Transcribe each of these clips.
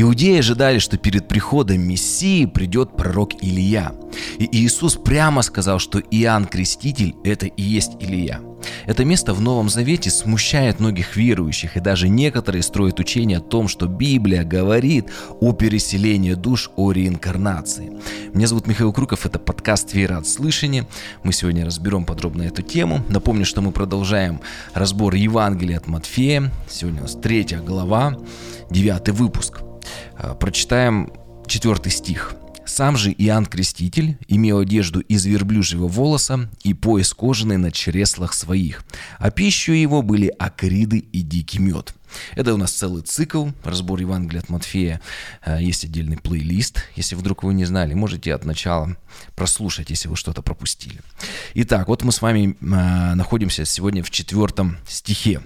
Иудеи ожидали, что перед приходом Мессии придет пророк Илия. И Иисус прямо сказал, что Иоанн Креститель – это и есть Илия. Это место в Новом Завете смущает многих верующих, и даже некоторые строят учение о том, что Библия говорит о переселении душ, о реинкарнации. Меня зовут Михаил Круков, это подкаст «Вера от слышания». Мы сегодня разберем подробно эту тему. Напомню, что мы продолжаем разбор Евангелия от Матфея. Сегодня у нас третья глава, девятый выпуск. А, прочитаем четвертый стих. Сам же Иоанн Креститель имел одежду из верблюжьего волоса и пояс кожаный на чреслах своих, а пищу его были акриды и дикий мед. Это у нас целый цикл, разбор Евангелия от Матфея. Э, есть отдельный плейлист, если вдруг вы не знали, можете от начала прослушать, если вы что-то пропустили. Итак, вот мы с вами э, находимся сегодня в четвертом стихе.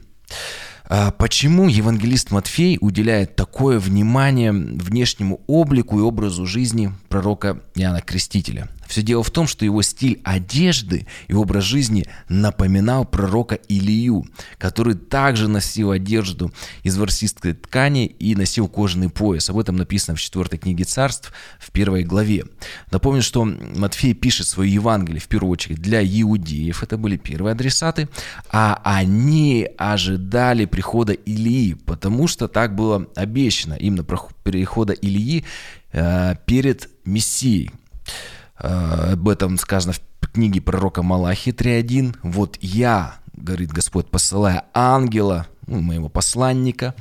А почему евангелист Матфей уделяет такое внимание внешнему облику и образу жизни пророка Иоанна Крестителя? Все дело в том, что его стиль одежды и образ жизни напоминал пророка Илию, который также носил одежду из ворсистой ткани и носил кожаный пояс. Об этом написано в 4 книге царств в первой главе. Напомню, что Матфей пишет свое Евангелие в первую очередь для иудеев, это были первые адресаты, а они ожидали прихода Илии, потому что так было обещано именно прихода Илии э, перед Мессией. Э, об этом сказано в книге пророка Малахи 3.1. «Вот я, — говорит Господь, посылая ангела, ну, моего посланника,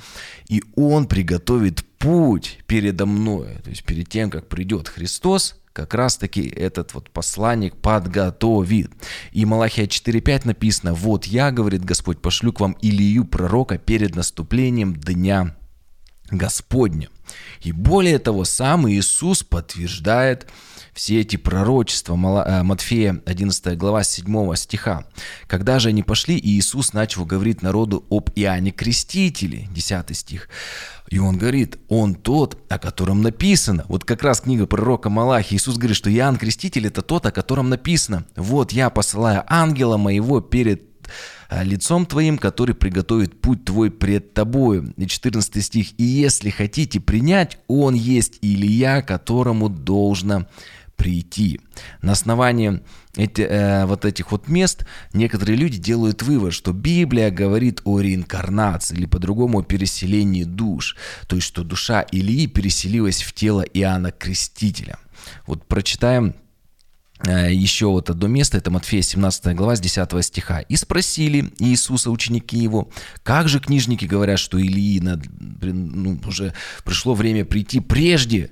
и он приготовит путь передо мной». То есть перед тем, как придет Христос, как раз-таки этот вот посланник подготовит. И Малахия 4.5 написано, «Вот я, — говорит Господь, — пошлю к вам Илию, пророка, перед наступлением дня Господня». И более того, сам Иисус подтверждает, все эти пророчества, э, Матфея 11 глава 7 стиха. Когда же они пошли, Иисус начал говорить народу об Иоанне Крестителе, 10 стих. И он говорит, он тот, о котором написано. Вот как раз книга пророка Малахи. Иисус говорит, что Иоанн Креститель это тот, о котором написано. Вот я посылаю ангела моего перед лицом твоим, который приготовит путь твой пред тобою. И 14 стих. И если хотите принять, он есть Илья, которому должно прийти. На основании эти, э, вот этих вот мест некоторые люди делают вывод, что Библия говорит о реинкарнации или по-другому о переселении душ. То есть, что душа Илии переселилась в тело Иоанна Крестителя. Вот прочитаем еще вот одно место, это Матфея 17 глава с 10 стиха. «И спросили Иисуса ученики его, как же книжники говорят, что Илии над, ну, уже пришло время прийти прежде?»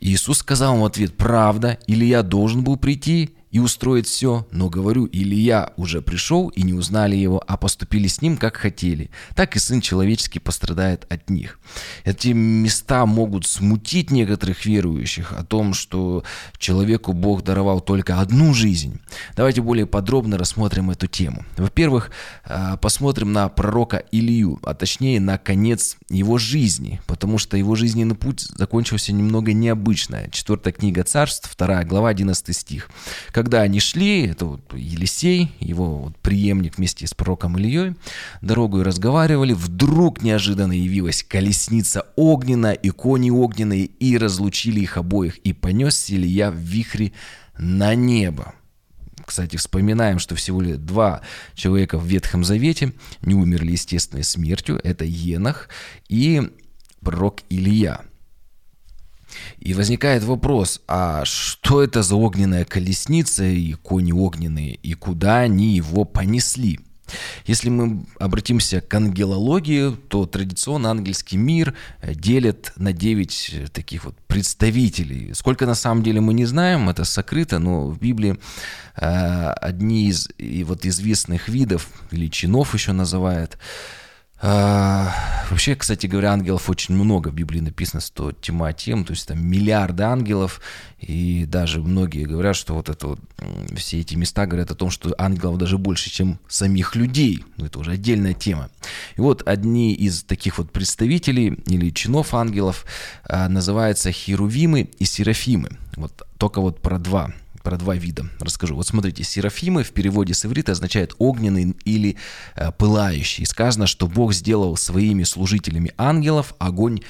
Иисус сказал им в ответ, «Правда, Илия должен был прийти и устроить все, но говорю, Илья уже пришел и не узнали его, а поступили с ним, как хотели. Так и Сын Человеческий пострадает от них. Эти места могут смутить некоторых верующих о том, что человеку Бог даровал только одну жизнь. Давайте более подробно рассмотрим эту тему. Во-первых, а, посмотрим на пророка Илью, а точнее на конец его жизни, потому что его жизненный путь закончился немного необычно. Четвертая книга царств, вторая глава, 11 стих когда они шли, это вот Елисей, его вот преемник вместе с пророком Ильей, дорогу разговаривали, вдруг неожиданно явилась колесница огненная и кони огненные, и разлучили их обоих, и понес Илья в вихре на небо. Кстати, вспоминаем, что всего лишь два человека в Ветхом Завете не умерли естественной смертью. Это Енах и пророк Илья – и возникает вопрос, а что это за огненная колесница и кони огненные, и куда они его понесли? Если мы обратимся к ангелологии, то традиционно ангельский мир делят на 9 таких вот представителей. Сколько на самом деле мы не знаем, это сокрыто, но в Библии э, одни из и вот известных видов или чинов еще называют – а, вообще, кстати говоря, ангелов очень много в Библии написано, что тьма тем, то есть там миллиарды ангелов, и даже многие говорят, что вот это вот, все эти места говорят о том, что ангелов даже больше, чем самих людей. Ну, это уже отдельная тема. И вот одни из таких вот представителей или чинов ангелов а, называются херувимы и серафимы. Вот только вот про два про два вида расскажу. Вот смотрите, серафимы в переводе с иврита означает огненный или э, пылающий. Сказано, что Бог сделал своими служителями ангелов огонь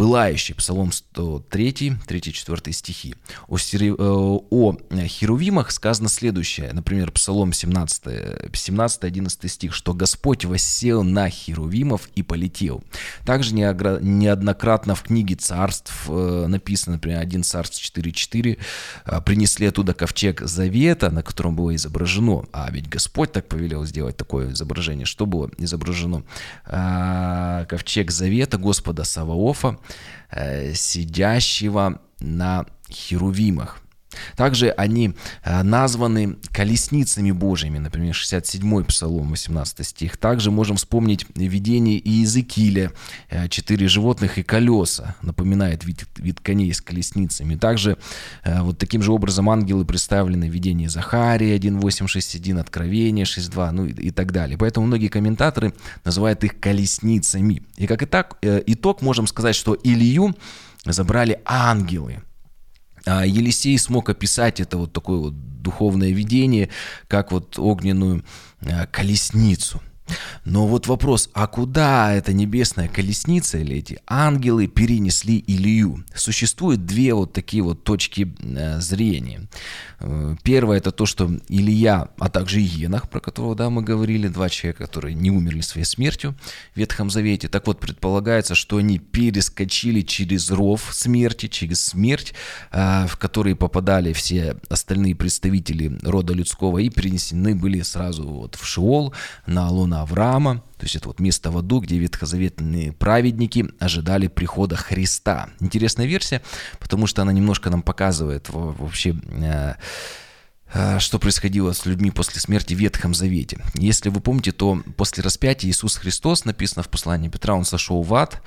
пылающий, Псалом 103, 3-4 стихи. О, сери... Э, о херувимах сказано следующее, например, Псалом 17, 17-11 стих, что Господь воссел на херувимов и полетел. Также неоднократно в книге царств э, написано, например, 1 царств 4.4, э, принесли оттуда ковчег завета, на котором было изображено, а ведь Господь так повелел сделать такое изображение, что было изображено? Ковчег завета Господа Саваофа, Э, сидящего на херувимах. Также они э, названы колесницами Божьими, например, 67-й Псалом, 18 стих. Также можем вспомнить видение Иезекииля, э, четыре животных и колеса, напоминает вид, вид коней с колесницами. Также вот таким же образом ангелы представлены в видении Захарии 1.8.6.1, Откровение 6.2, ну и, и так далее. Поэтому многие комментаторы называют их колесницами. И как итог, итог можем сказать, что Илью забрали ангелы – Елисей смог описать это вот такое вот духовное видение, как вот огненную а, колесницу – но вот вопрос, а куда эта небесная колесница или эти ангелы перенесли Илью? Существует две вот такие вот точки э, зрения. Э, первое это то, что Илья, а также Енах, про которого да, мы говорили, два человека, которые не умерли своей смертью в Ветхом Завете. Так вот, предполагается, что они перескочили через ров смерти, через смерть, э, в который попадали все остальные представители рода людского и перенесены были сразу вот в Шиол на луна Авраама, то есть это вот место в аду, где ветхозаветные праведники ожидали прихода Христа. Интересная версия, потому что она немножко нам показывает вообще э, э, что происходило с людьми после смерти в Ветхом Завете. Если вы помните, то после распятия Иисус Христос, написано в послании Петра, он сошел в ад,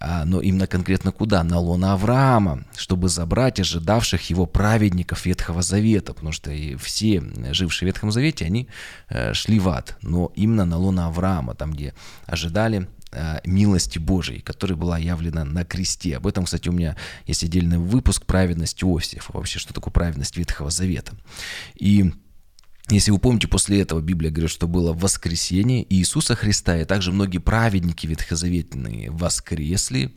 но именно конкретно куда? На лона Авраама, чтобы забрать ожидавших его праведников Ветхого Завета, потому что и все жившие в Ветхом Завете, они э, шли в ад, но именно на лона Авраама, там, где ожидали э, милости Божией, которая была явлена на кресте. Об этом, кстати, у меня есть отдельный выпуск «Праведность Иосифа», вообще, что такое праведность Ветхого Завета. И если вы помните, после этого Библия говорит, что было воскресение Иисуса Христа, и также многие праведники ветхозаветные воскресли.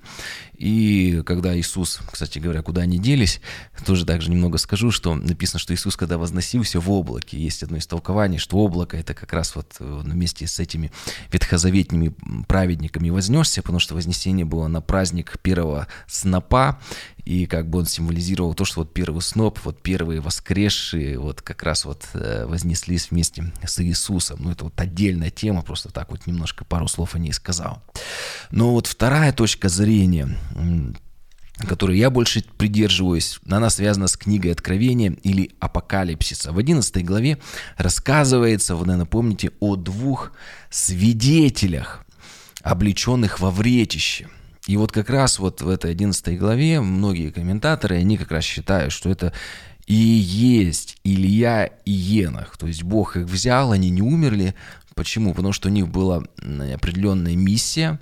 И когда Иисус, кстати говоря, куда они делись, тоже также немного скажу, что написано, что Иисус, когда возносился в облаке, есть одно из толкований, что облако это как раз вот вместе с этими ветхозаветными праведниками вознесся, потому что вознесение было на праздник первого снопа, и как бы он символизировал то, что вот первый сноп, вот первые воскресшие, вот как раз вот э, вознеслись вместе с Иисусом. Ну, это вот отдельная тема, просто так вот немножко пару слов о ней сказал. Но вот вторая точка зрения, которой я больше придерживаюсь, она связана с книгой Откровения или Апокалипсиса. В 11 главе рассказывается, вы, наверное, помните, о двух свидетелях, облеченных во вретище – и вот как раз вот в этой 11 главе многие комментаторы, они как раз считают, что это и есть Илья и Енах. То есть Бог их взял, они не умерли. Почему? Потому что у них была определенная миссия.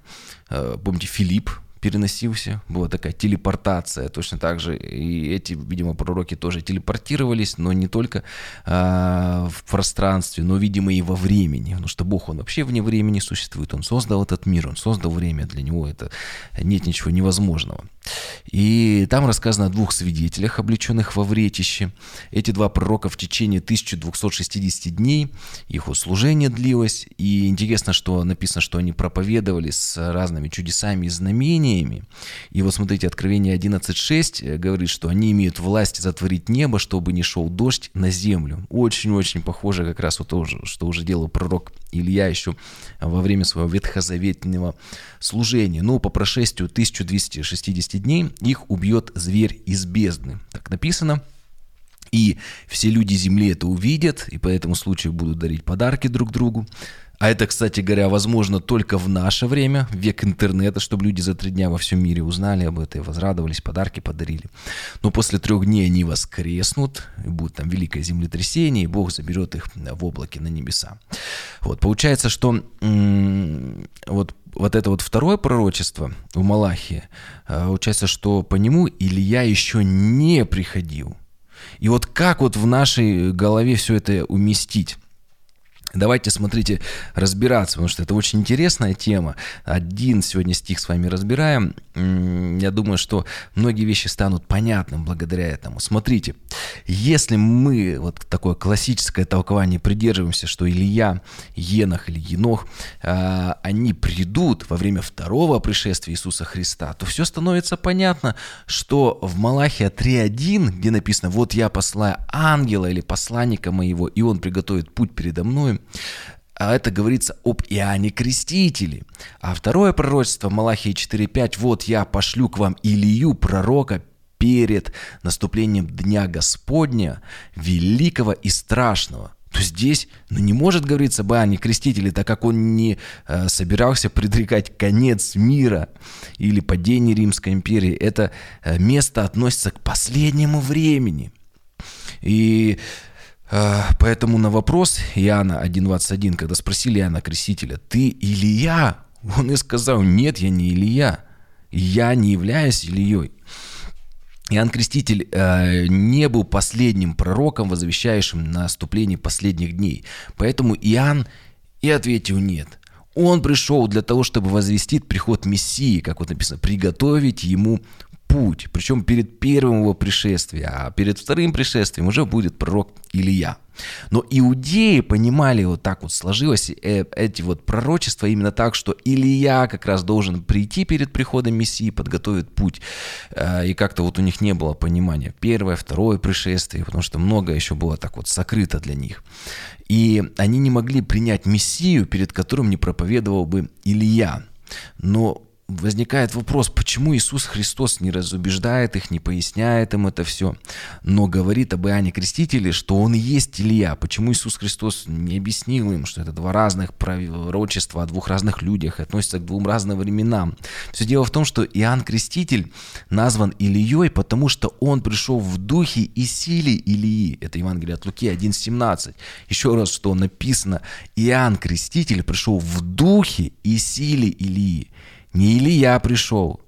Э, помните, Филипп, переносился, была такая телепортация, точно так же и эти, видимо, пророки тоже телепортировались, но не только а, в пространстве, но, видимо, и во времени, потому что Бог, Он вообще вне времени существует, Он создал этот мир, Он создал время, для Него это нет ничего невозможного. И там рассказано о двух свидетелях, облеченных во вретище. Эти два пророка в течение 1260 дней, их служение длилось, и интересно, что написано, что они проповедовали с разными чудесами и знамениями, знаниями. И вот смотрите, Откровение 11.6 э, говорит, что они имеют власть затворить небо, чтобы не шел дождь на землю. Очень-очень похоже как раз вот то, что уже делал пророк Илья еще во время своего ветхозаветного служения. Но по прошествию 1260 дней их убьет зверь из бездны. Так написано. И все люди земли это увидят, и по этому случаю будут дарить подарки друг другу. А это, кстати говоря, возможно только в наше время, век интернета, чтобы люди за три дня во всем мире узнали об этом, возрадовались, подарки подарили. Но после трех дней они воскреснут, и будет там великое землетрясение, и Бог заберет их в облаке на небеса. Вот, получается, что вот, вот это вот второе пророчество в Малахии, а, получается, что по нему Илья еще не приходил. И вот как вот в нашей голове все это уместить? Давайте, смотрите, разбираться, потому что это очень интересная тема. Один сегодня стих с вами разбираем. Я думаю, что многие вещи станут понятным благодаря этому. Смотрите, если мы, вот такое классическое толкование, придерживаемся, что Илья, Енах или Енох, а, они придут во время второго пришествия Иисуса Христа, то все становится понятно, что в Малахия 3.1, где написано «Вот я посылаю ангела или посланника моего, и он приготовит путь передо мной», а это говорится об Иоанне Крестителе. А второе пророчество Малахии 4.5 «Вот я пошлю к вам Илью, пророка, перед наступлением Дня Господня, великого и страшного». То здесь ну, не может говориться об Иоанне Крестителе, так как он не э, собирался предрекать конец мира или падение Римской империи. Это э, место относится к последнему времени. И поэтому на вопрос Иоанна 1.21, когда спросили Иоанна Крестителя, «Ты Илья?» Он и сказал, «Нет, я не Илья, я не являюсь Ильей». Иоанн Креститель э, не был последним пророком, возвещающим наступление последних дней. Поэтому Иоанн и ответил «нет». Он пришел для того, чтобы возвестить приход Мессии, как вот написано, приготовить ему путь, причем перед первым его пришествием, а перед вторым пришествием уже будет пророк Илья. Но иудеи понимали, вот так вот сложилось э, эти вот пророчества именно так, что Илья как раз должен прийти перед приходом Мессии, подготовить путь. Э, и как-то вот у них не было понимания. Первое, второе пришествие, потому что много еще было так вот сокрыто для них. И они не могли принять Мессию, перед которым не проповедовал бы Илья. Но возникает вопрос, почему Иисус Христос не разубеждает их, не поясняет им это все, но говорит об Иоанне Крестителе, что он и есть Илья. Почему Иисус Христос не объяснил им, что это два разных пророчества о двух разных людях, относятся к двум разным временам. Все дело в том, что Иоанн Креститель назван Ильей, потому что он пришел в духе и силе Илии. Это Евангелие от Луки 1.17. Еще раз, что написано, Иоанн Креститель пришел в духе и силе Илии. Не Илья пришел.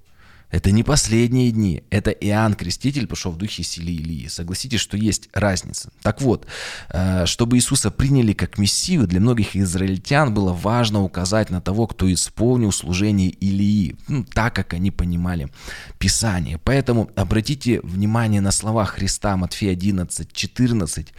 Это не последние дни. Это Иоанн Креститель пришел в духе силы Илии. Согласитесь, что есть разница. Так вот, э, чтобы Иисуса приняли как Мессию, для многих израильтян было важно указать на того, кто исполнил служение Илии, ну, так как они понимали Писание. Поэтому обратите внимание на слова Христа Матфея 11, 14.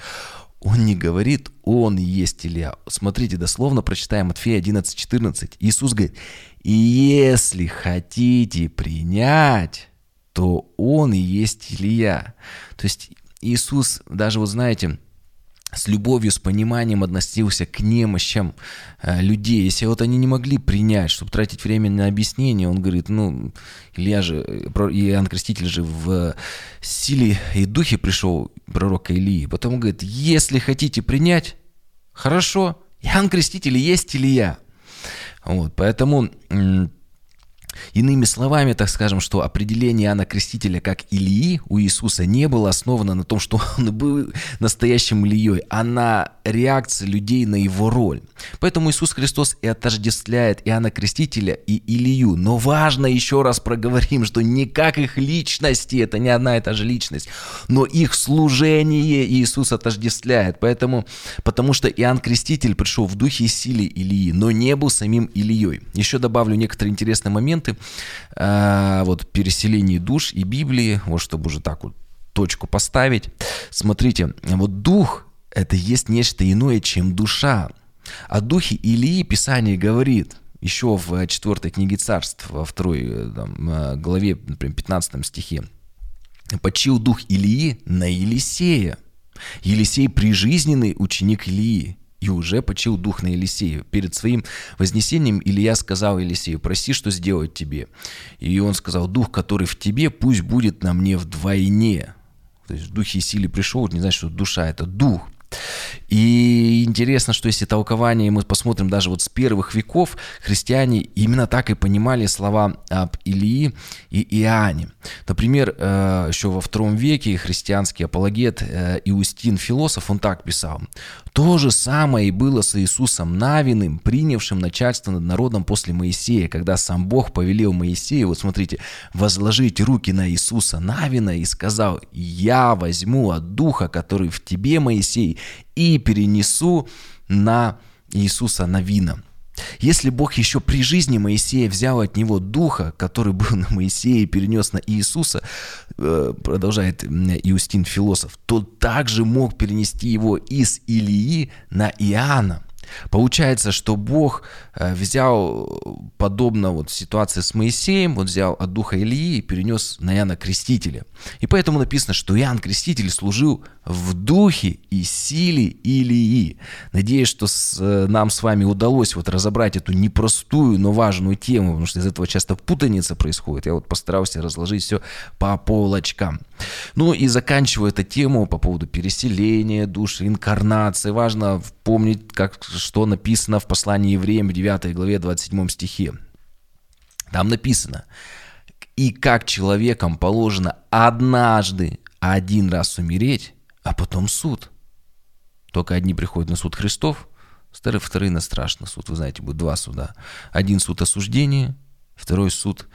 Он не говорит, он есть Илья. Смотрите, дословно прочитаем Матфея 11, 14. Иисус говорит, если хотите принять, то он и есть Илья. То есть Иисус, даже вот знаете, с любовью, с пониманием относился к немощам э, людей. Если вот они не могли принять, чтобы тратить время на объяснение, он говорит, ну, Илья же, э, Иоанн Креститель же в силе и духе пришел, пророка Илии. Потом он говорит, если хотите принять, хорошо, Иоанн Креститель есть Илья. Вот, поэтому Иными словами, так скажем, что определение Иоанна Крестителя как Илии у Иисуса не было основано на том, что он был настоящим Ильей, а на реакции людей на его роль. Поэтому Иисус Христос и отождествляет Иоанна Крестителя и Илью. Но важно еще раз проговорим, что не как их личности, это не одна и та же личность, но их служение Иисус отождествляет. Поэтому, потому что Иоанн Креститель пришел в духе и силе Илии, но не был самим Ильей. Еще добавлю некоторые интересные моменты. А, вот переселение душ и Библии, вот чтобы уже так вот точку поставить. Смотрите, вот дух – это есть нечто иное, чем душа. О духе Илии Писание говорит еще в 4 книге царств, во второй э, там, э, главе, например, 15 стихе. «Почил дух Илии на Елисея. Елисей – прижизненный ученик Илии, и уже почил дух на Елисея. Перед своим вознесением Илья сказал Елисею, проси, что сделать тебе. И он сказал, дух, который в тебе, пусть будет на мне вдвойне. То есть в духе и силе пришел, не значит, что душа – это дух. И интересно, что если толкование мы посмотрим даже вот с первых веков, христиане именно так и понимали слова об Илии и Иоанне. Например, э, еще во втором веке христианский апологет э, Иустин, философ, он так писал. То же самое и было с Иисусом Навиным, принявшим начальство над народом после Моисея, когда сам Бог повелел Моисею, вот смотрите, возложить руки на Иисуса Навина и сказал, «Я возьму от Духа, который в тебе, Моисей, и перенесу на Иисуса Навина. Если Бог еще при жизни Моисея взял от него духа, который был на Моисея и перенес на Иисуса, э, продолжает Иустин философ, то также мог перенести его из Илии на Иоанна. Получается, что Бог э, взял, подобно вот ситуации с Моисеем, вот взял от духа Ильи и перенес на Иоанна Крестителя. И поэтому написано, что Иоанн Креститель служил в духе и силе Илии. Надеюсь, что с, э, нам с вами удалось вот разобрать эту непростую, но важную тему, потому что из этого часто путаница происходит. Я вот постарался разложить все по полочкам. Ну и заканчиваю эту тему по поводу переселения душ, инкарнации. Важно помнить, как, что написано в послании евреям в 9 главе 27 стихе. Там написано, и как человекам положено однажды один раз умереть, а потом суд. Только одни приходят на суд Христов, вторые, вторые на страшный суд. Вы знаете, будет два суда. Один суд осуждения, второй суд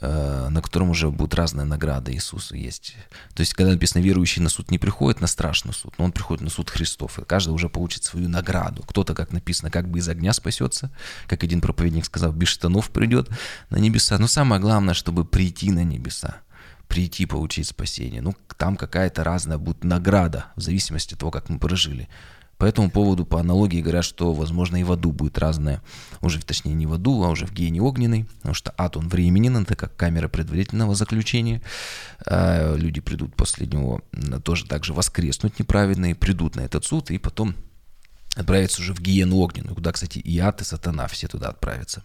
на котором уже будут разные награды Иисуса есть. То есть, когда написано, верующий на суд не приходит на страшный суд, но он приходит на суд Христов, и каждый уже получит свою награду. Кто-то, как написано, как бы из огня спасется, как один проповедник сказал, без штанов придет на небеса. Но самое главное, чтобы прийти на небеса прийти получить спасение. Ну, там какая-то разная будет награда, в зависимости от того, как мы прожили. По этому поводу, по аналогии, говорят, что, возможно, и в аду будет разное. Уже, точнее, не в аду, а уже в гене огненный, потому что ад, он временен, это как камера предварительного заключения. А люди придут после него тоже так же воскреснуть неправедные, придут на этот суд, и потом отправятся уже в гиену огненную, куда, кстати, и ад, и сатана все туда отправятся.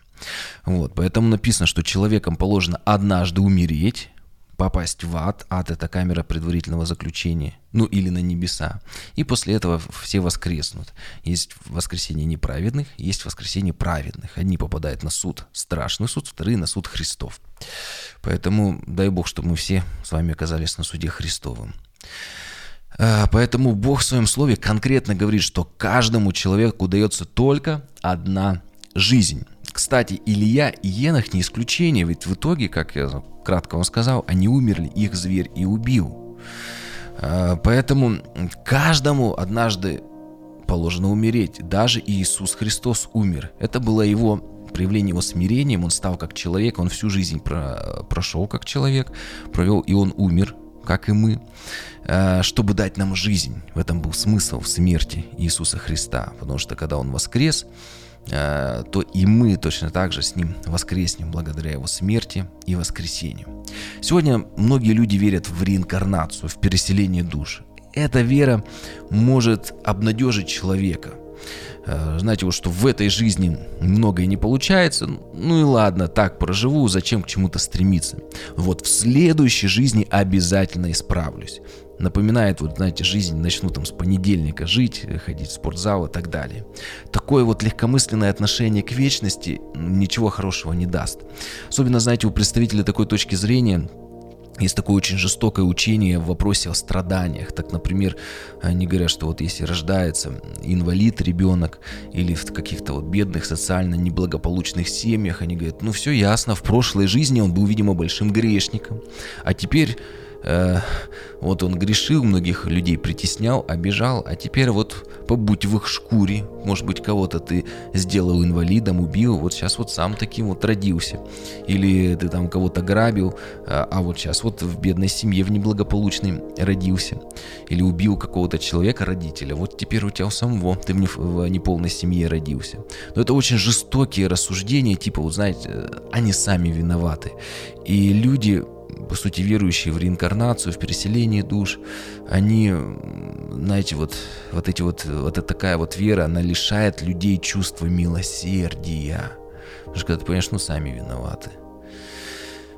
Вот, поэтому написано, что человеком положено однажды умереть, попасть в ад. Ад – это камера предварительного заключения, ну или на небеса. И после этого все воскреснут. Есть воскресение неправедных, есть воскресение праведных. Одни попадают на суд, страшный суд, вторые на суд Христов. Поэтому дай Бог, чтобы мы все с вами оказались на суде Христовым. А, поэтому Бог в своем слове конкретно говорит, что каждому человеку дается только одна жизнь. Кстати, Илья и Енах не исключение, ведь в итоге, как я кратко вам сказал, они умерли, их зверь и убил. А, поэтому каждому однажды положено умереть. Даже Иисус Христос умер. Это было его проявление его смирением. Он стал как человек, он всю жизнь про, прошел как человек, провел, и он умер, как и мы, а, чтобы дать нам жизнь. В этом был смысл в смерти Иисуса Христа. Потому что когда он воскрес, то и мы точно так же с Ним воскреснем благодаря Его смерти и воскресению. Сегодня многие люди верят в реинкарнацию, в переселение душ. Эта вера может обнадежить человека. Э, знаете, вот что в этой жизни многое не получается, ну и ладно, так проживу, зачем к чему-то стремиться. Вот в следующей жизни обязательно исправлюсь напоминает, вот, знаете, жизнь, начну там с понедельника жить, ходить в спортзал и так далее. Такое вот легкомысленное отношение к вечности ничего хорошего не даст. Особенно, знаете, у представителей такой точки зрения есть такое очень жестокое учение в вопросе о страданиях. Так, например, они говорят, что вот если рождается инвалид ребенок или в каких-то вот бедных, социально неблагополучных семьях, они говорят, ну все ясно, в прошлой жизни он был, видимо, большим грешником, а теперь э, вот он грешил, многих людей притеснял, обижал, а теперь вот побудь в их шкуре, может быть, кого-то ты сделал инвалидом, убил, вот сейчас вот сам таким вот родился. Или ты там кого-то грабил, а, а вот сейчас вот в бедной семье, в неблагополучной родился. Или убил какого-то человека, родителя, вот теперь у тебя у самого, ты в, не, в неполной семье родился. Но это очень жестокие рассуждения, типа, вот знаете, они сами виноваты. И люди по сути, верующие в реинкарнацию, в переселение душ, они, знаете, вот, вот эти вот, вот эта такая вот вера, она лишает людей чувства милосердия. Потому что когда ты понимаешь, ну, сами виноваты.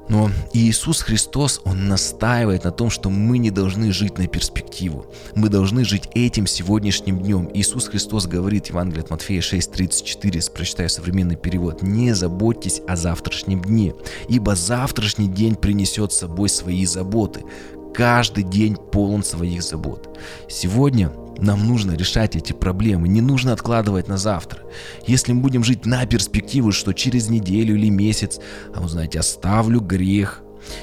Но Иисус Христос, Он настаивает на том, что мы не должны жить на перспективу. Мы должны жить этим сегодняшним днем. Иисус Христос говорит, Евангелие от Матфея 6.34, прочитаю современный перевод, «Не заботьтесь о завтрашнем дне, ибо завтрашний день принесет с собой свои заботы. Каждый день полон своих забот. Сегодня нам нужно решать эти проблемы, не нужно откладывать на завтра. Если мы будем жить на перспективу, что через неделю или месяц, а вы знаете, оставлю грех,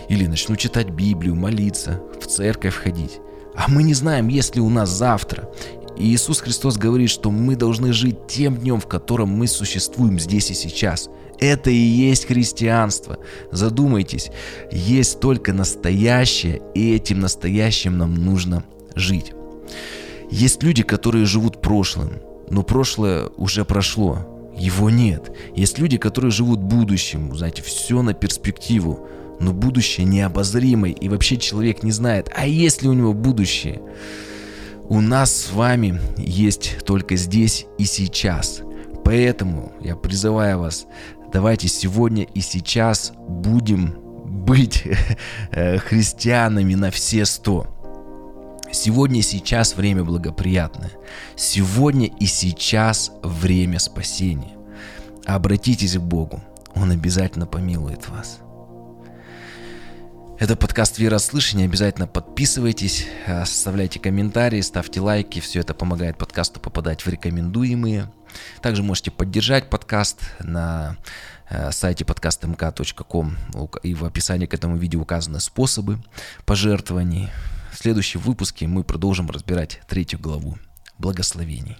или начну читать Библию, молиться, в церковь ходить, а мы не знаем, есть ли у нас завтра, И Иисус Христос говорит, что мы должны жить тем днем, в котором мы существуем здесь и сейчас. Это и есть христианство. Задумайтесь, есть только настоящее, и этим настоящим нам нужно жить. Есть люди, которые живут прошлым, но прошлое уже прошло, его нет. Есть люди, которые живут будущим, знаете, все на перспективу, но будущее необозримое, и вообще человек не знает, а есть ли у него будущее. У нас с вами есть только здесь и сейчас. Поэтому я призываю вас, давайте сегодня и сейчас будем быть э, христианами на все сто. Сегодня и сейчас время благоприятное. Сегодня и сейчас время спасения. Обратитесь к Богу. Он обязательно помилует вас. Это подкаст «Вера слышания». Обязательно подписывайтесь, оставляйте комментарии, ставьте лайки. Все это помогает подкасту попадать в рекомендуемые. Также можете поддержать подкаст на э, сайте podcastmk.com и в описании к этому видео указаны способы пожертвований. В следующем выпуске мы продолжим разбирать третью главу благословений.